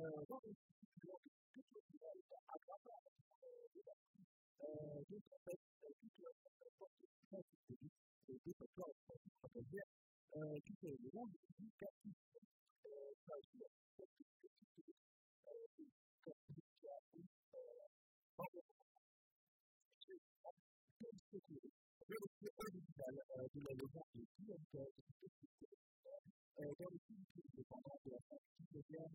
Dans le film, le pendant de la fin du deuxième,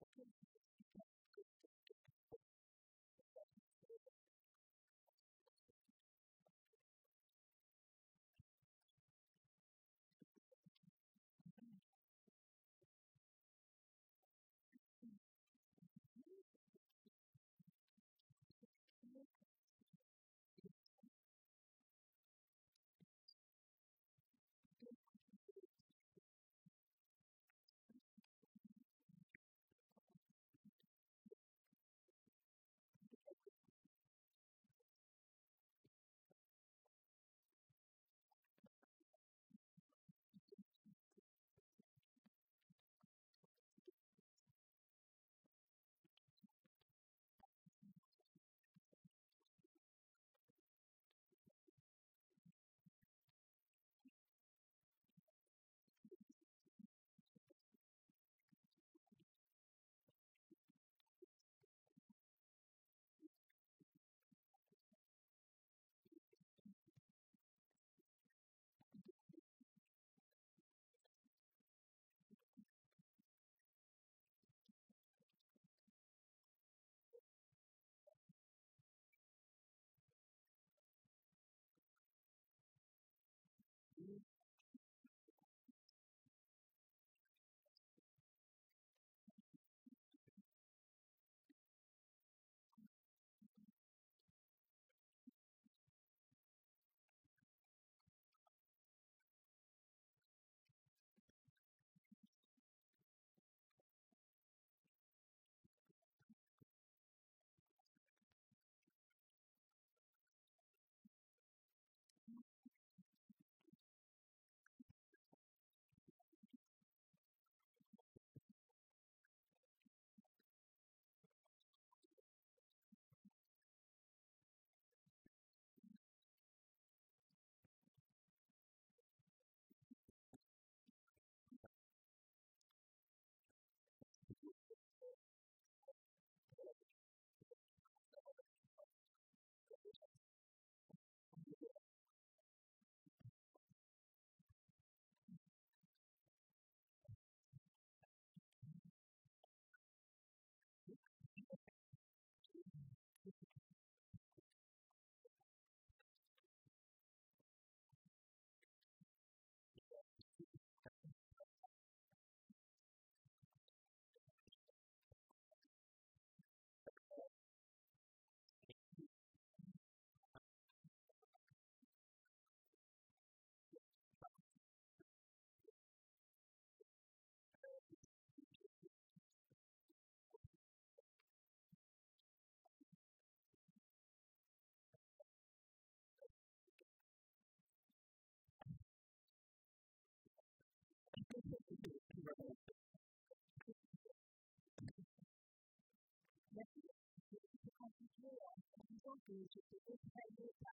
de Deus vai lutar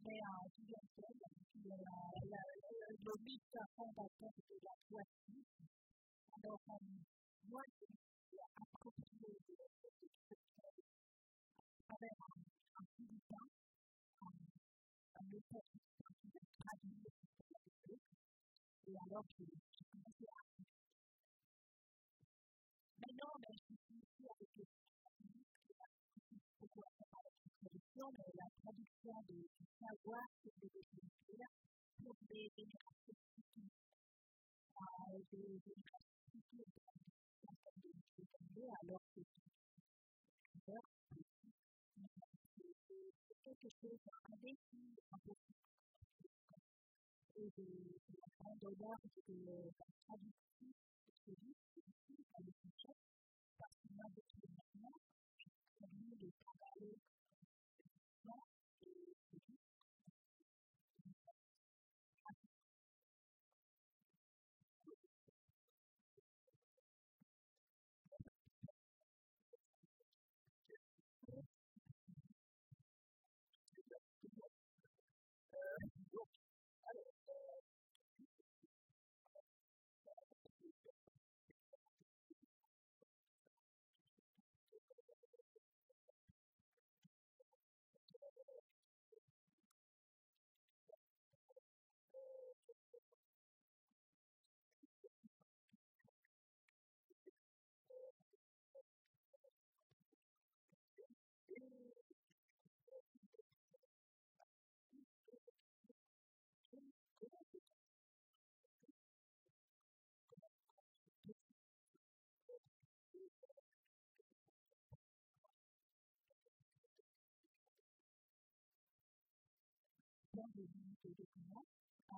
real, que é toda, que ela domina completamente toda a sua vida. Então, não é que a própria Deus é o que quer para a vida, a luta que está aqui na casa de Deus, e a luta matière de, de savoir sur les définir pour les générations futures. Euh, générations de la de l'éternité, alors que d'ailleurs, c'est quelque chose d'indécis, impossible. Et de, de la grandeur de la traduction de ce livre, c'est difficile parce qu'on a des éléments qui permettent de travailler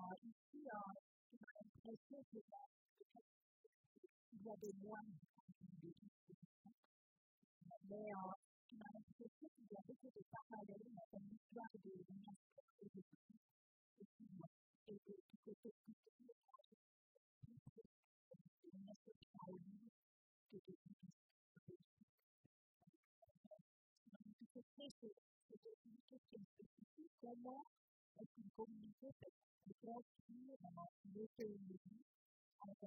Euh, ici, euh, l'impression y a des moines de mais euh, j'ai l'impression qu'il y a beaucoup de parallèles dans l'histoire de que question spécifique. Comment est une communauté de créatures de théologie avec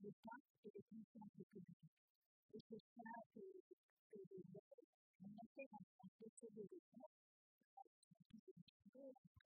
le pape et les consciences économiques. Et c'est ça que les on essaie d'en faire des choses, on essaie de faire des choses,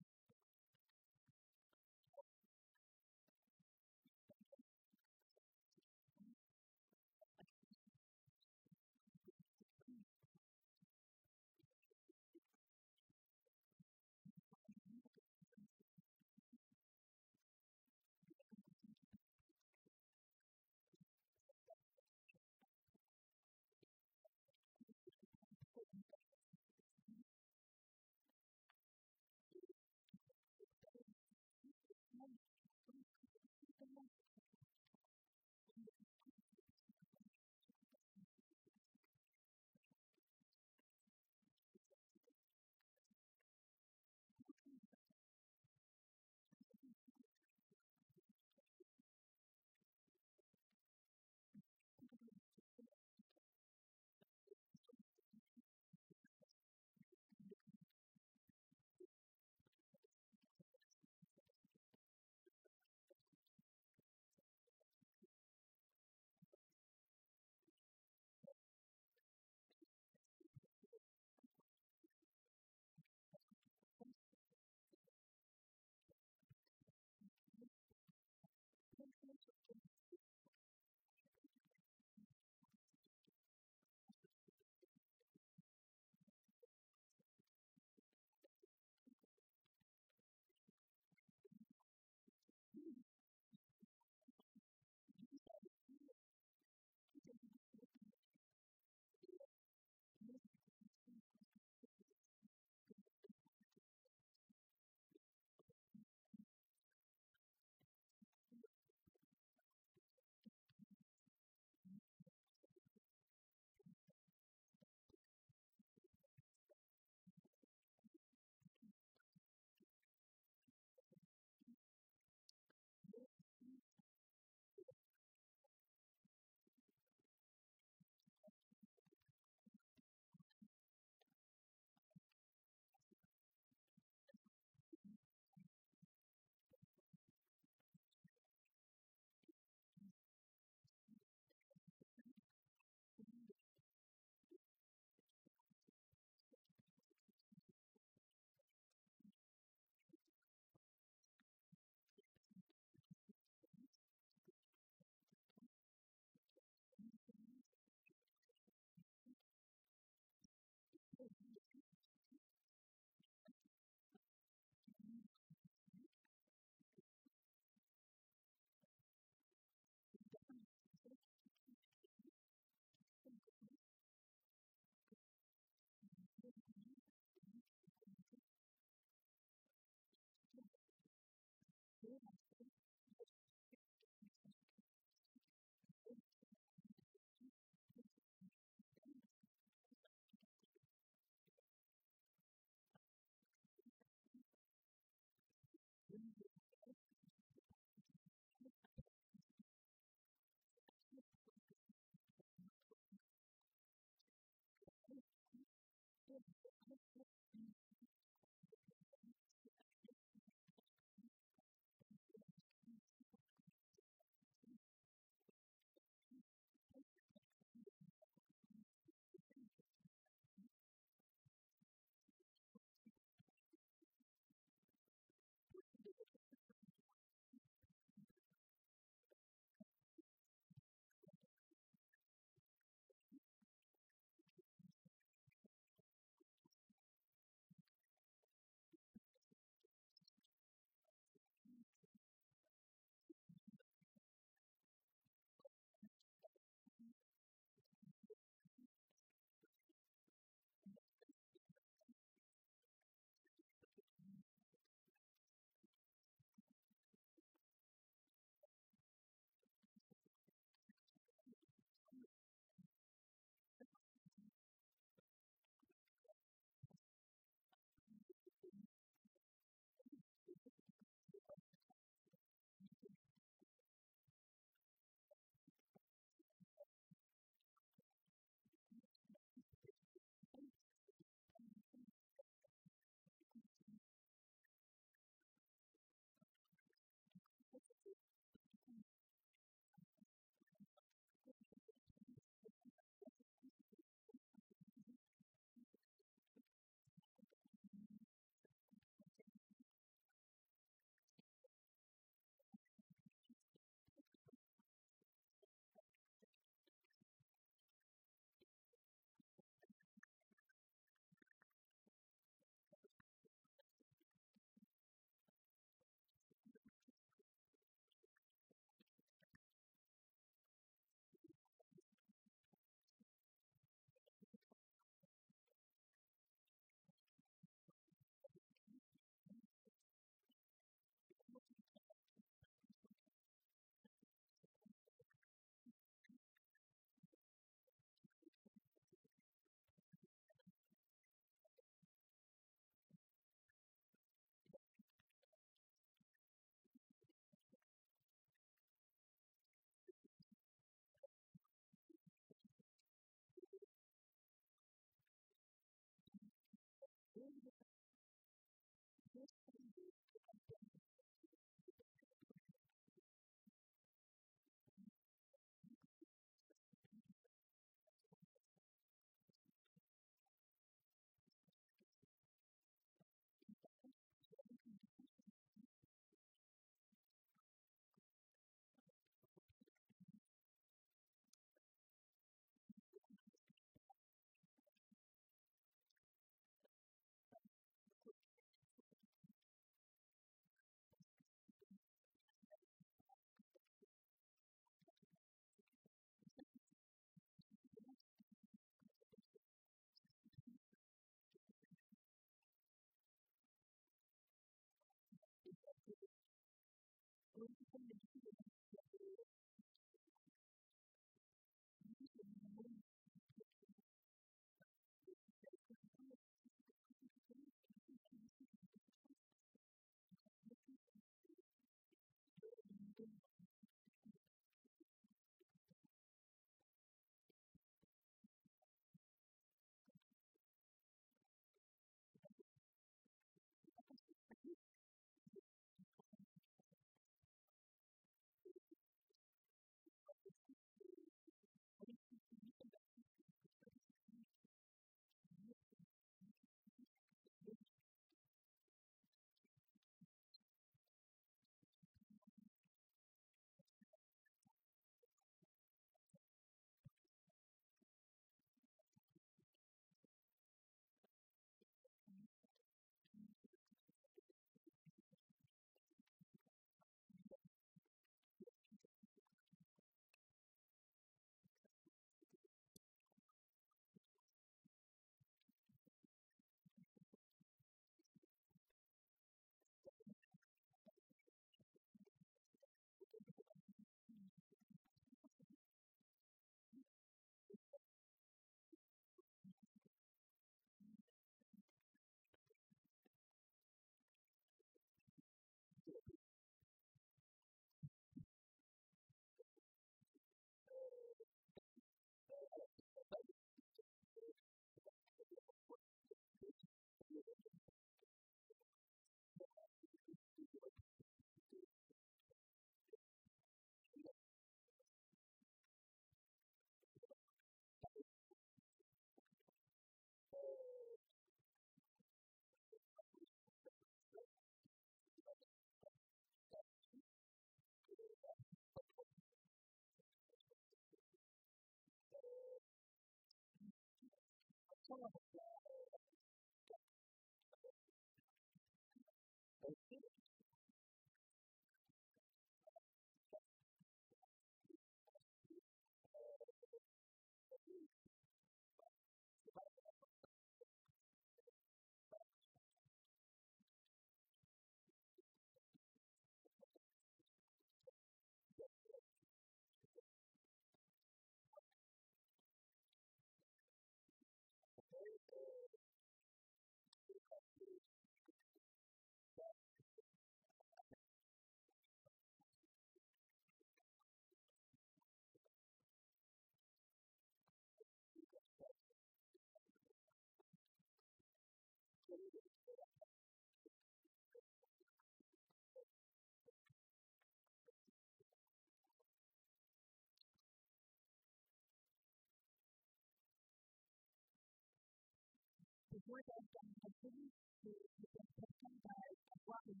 besoin d'organisation de cette personne d'avoir une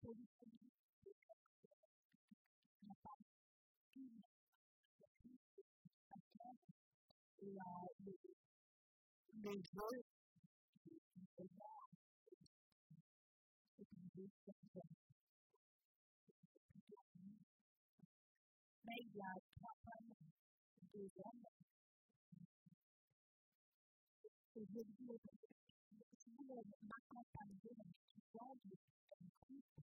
politique n'a pas une et les jeux mais il y a trois femmes, deux hommes, et je dis that my life I'm doing is too worldly and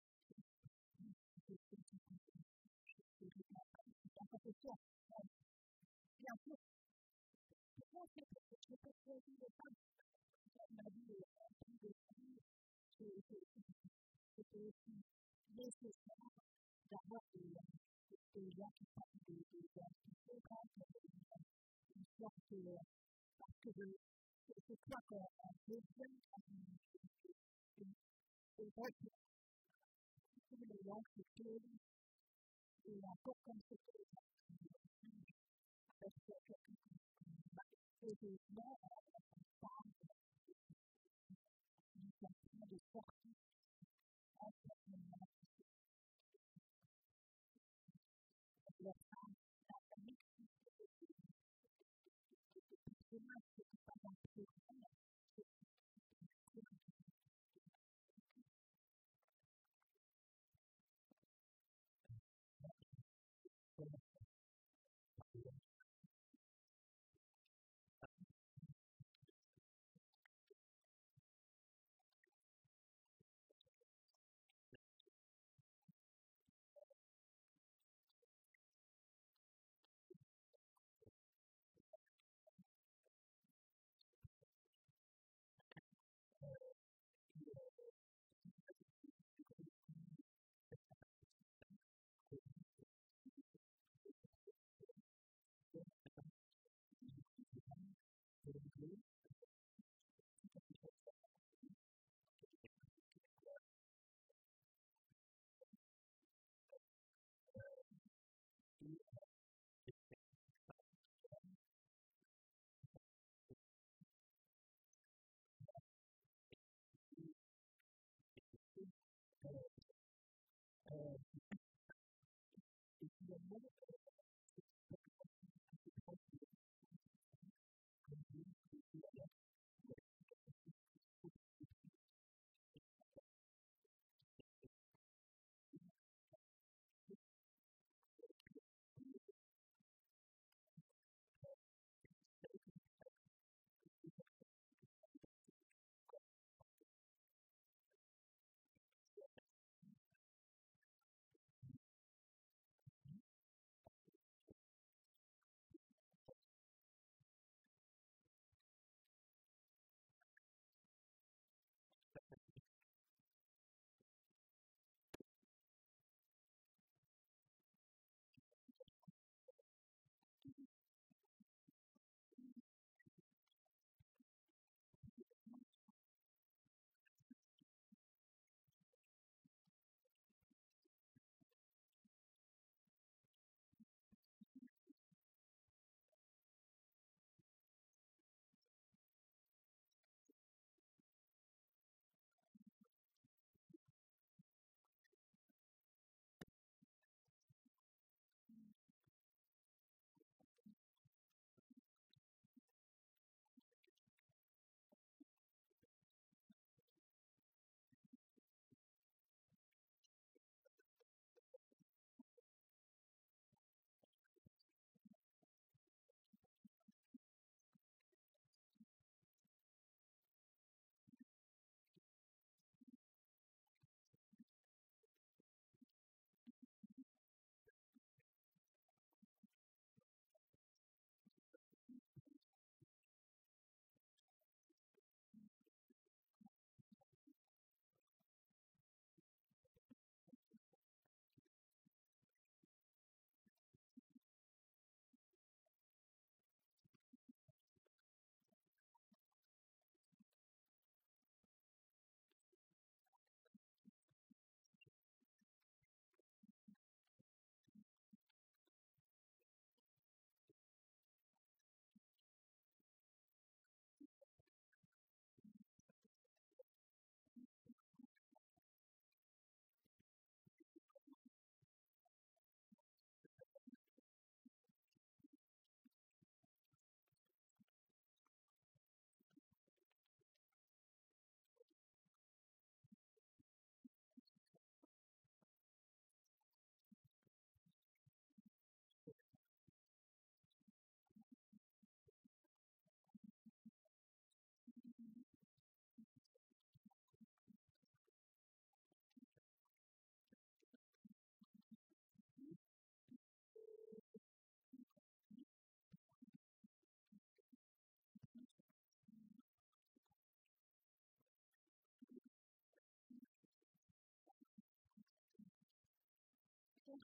过去的上在哪里有这个生意，所以就就就类似什么，然后给人给人去帮助给人去推开给人，让这个把这个就是这个呃提升他们的这个这个人去推，呃，不光是这个，呃，这个。It is not more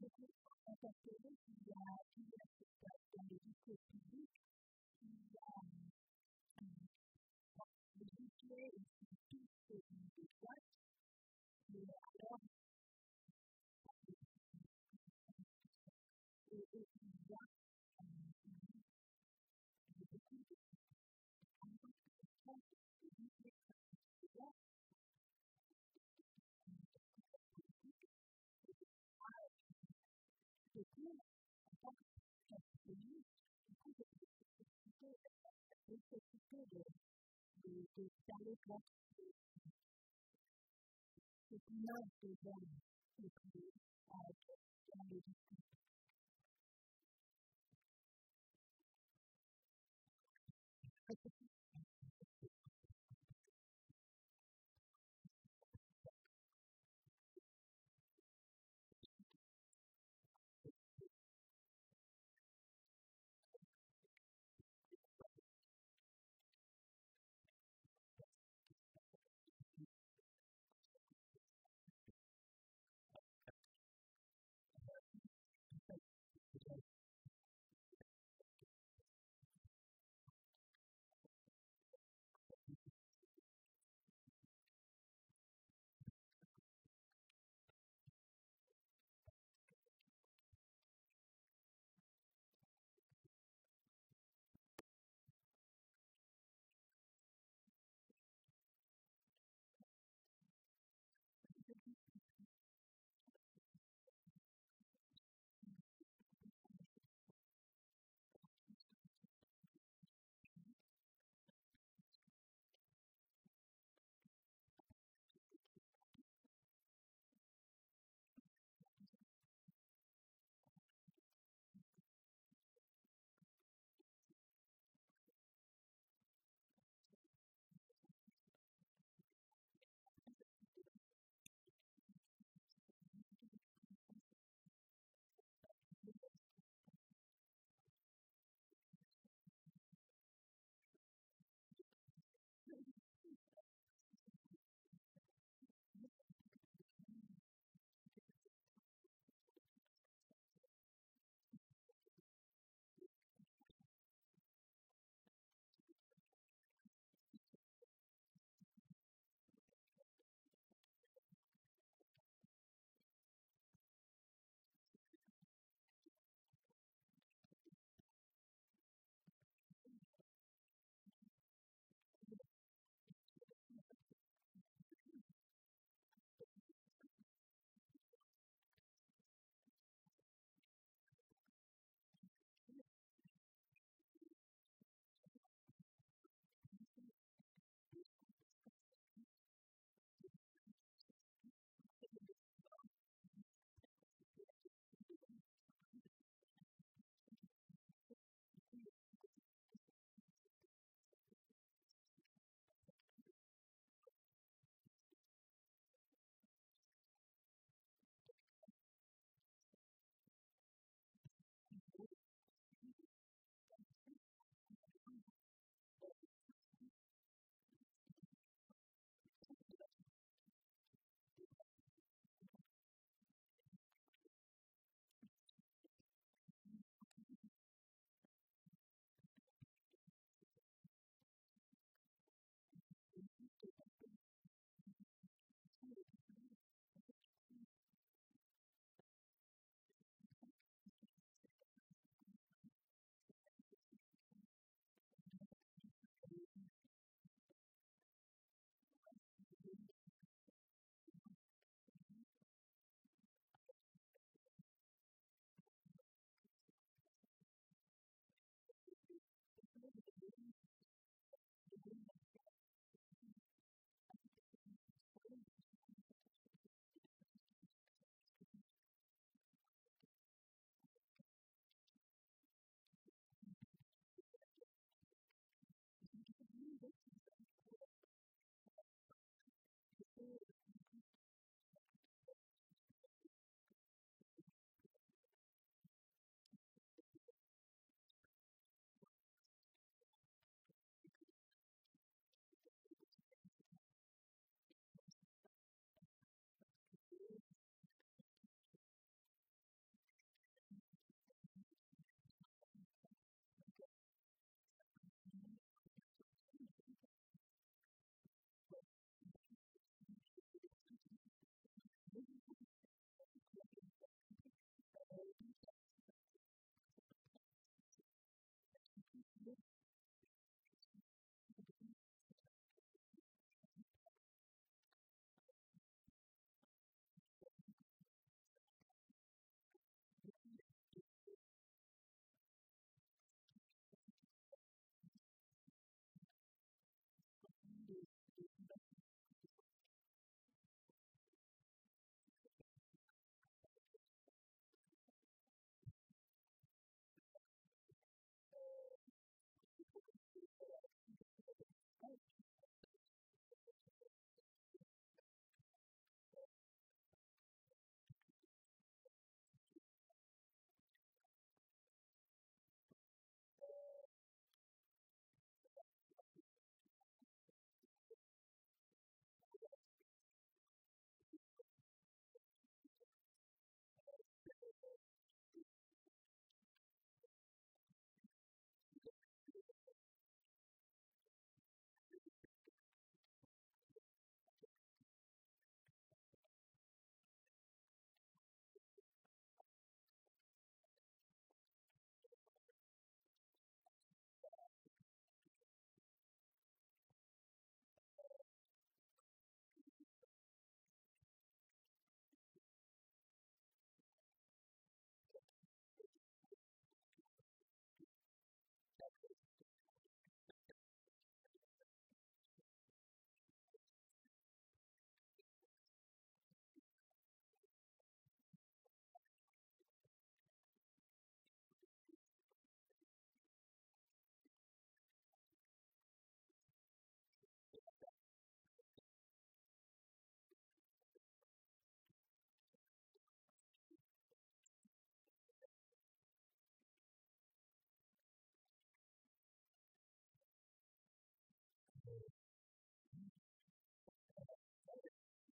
interpellé, qui a fini la dans les écoles publiques, qui to direct what It's not the one to create out of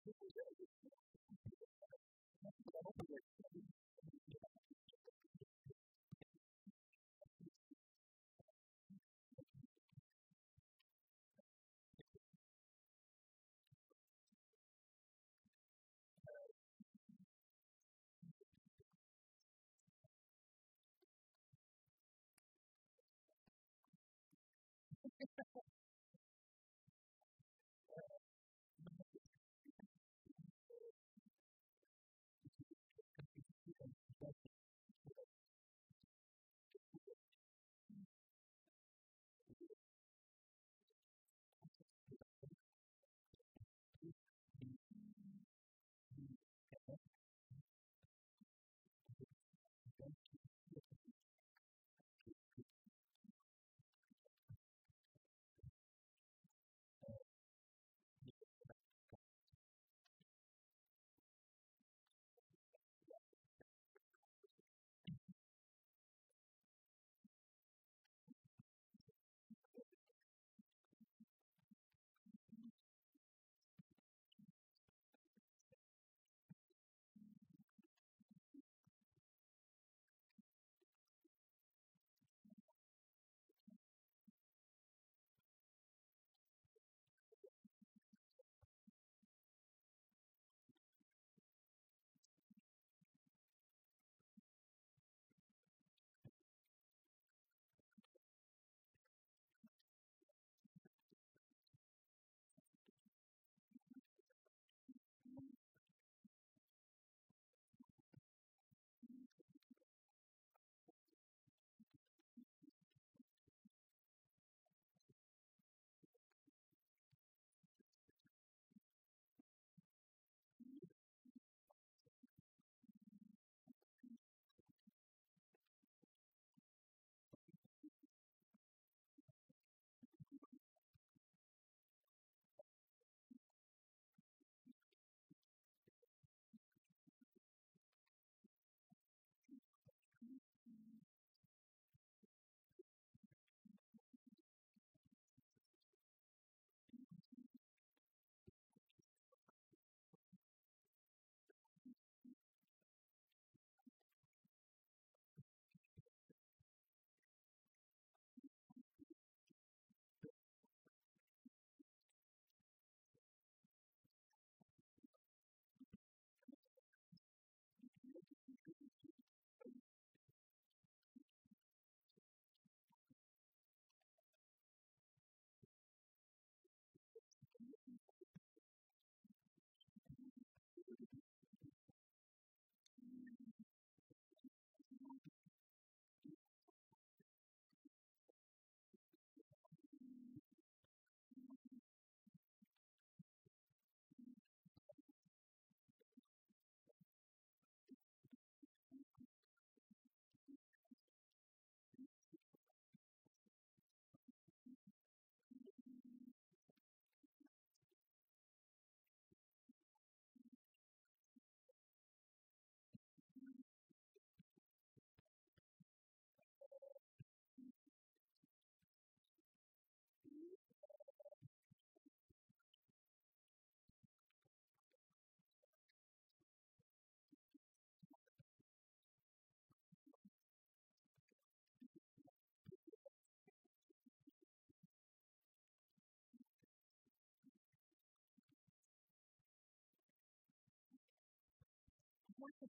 moi,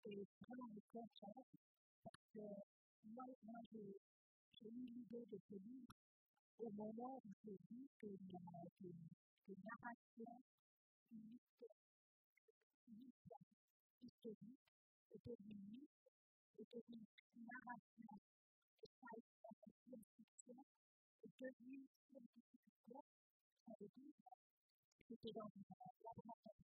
c'était vraiment le contraire, parce que moi, moi j'ai eu l'idée de ce livre au moment où j'ai vu que la, que, que narration historique était venue, était une narration de science-fiction, est devenue scientifique, ça veut dire c'était dans une laboratoire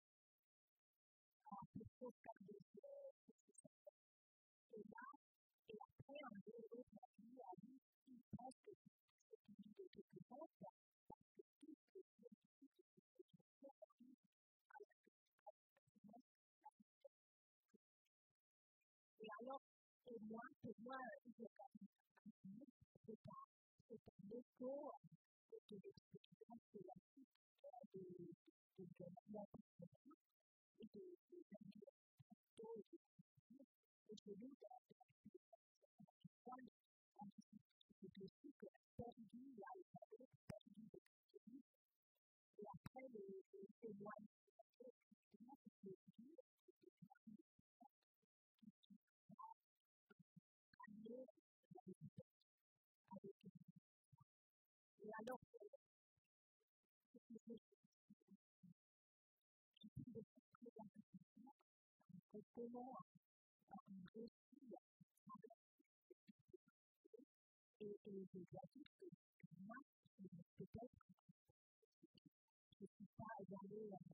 as pessoas carentes, in one comment réussir et, et des adultes, moi, peut-être do that.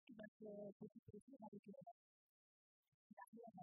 que va a ser positiva, la que la guerra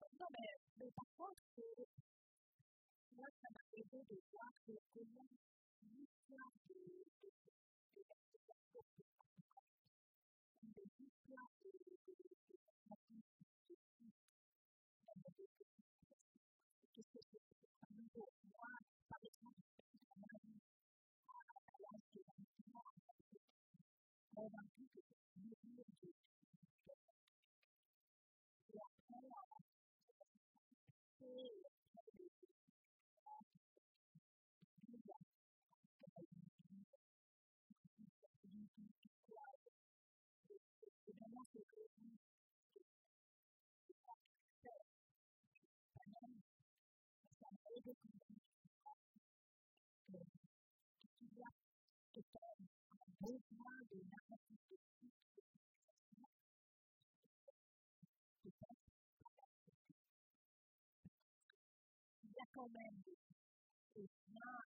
Perdóname, me pasó que no se me quedó de cuatro con un Jacob is not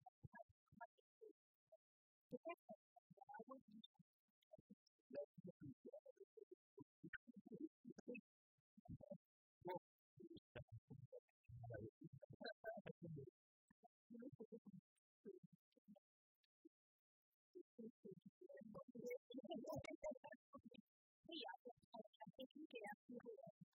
Yeah.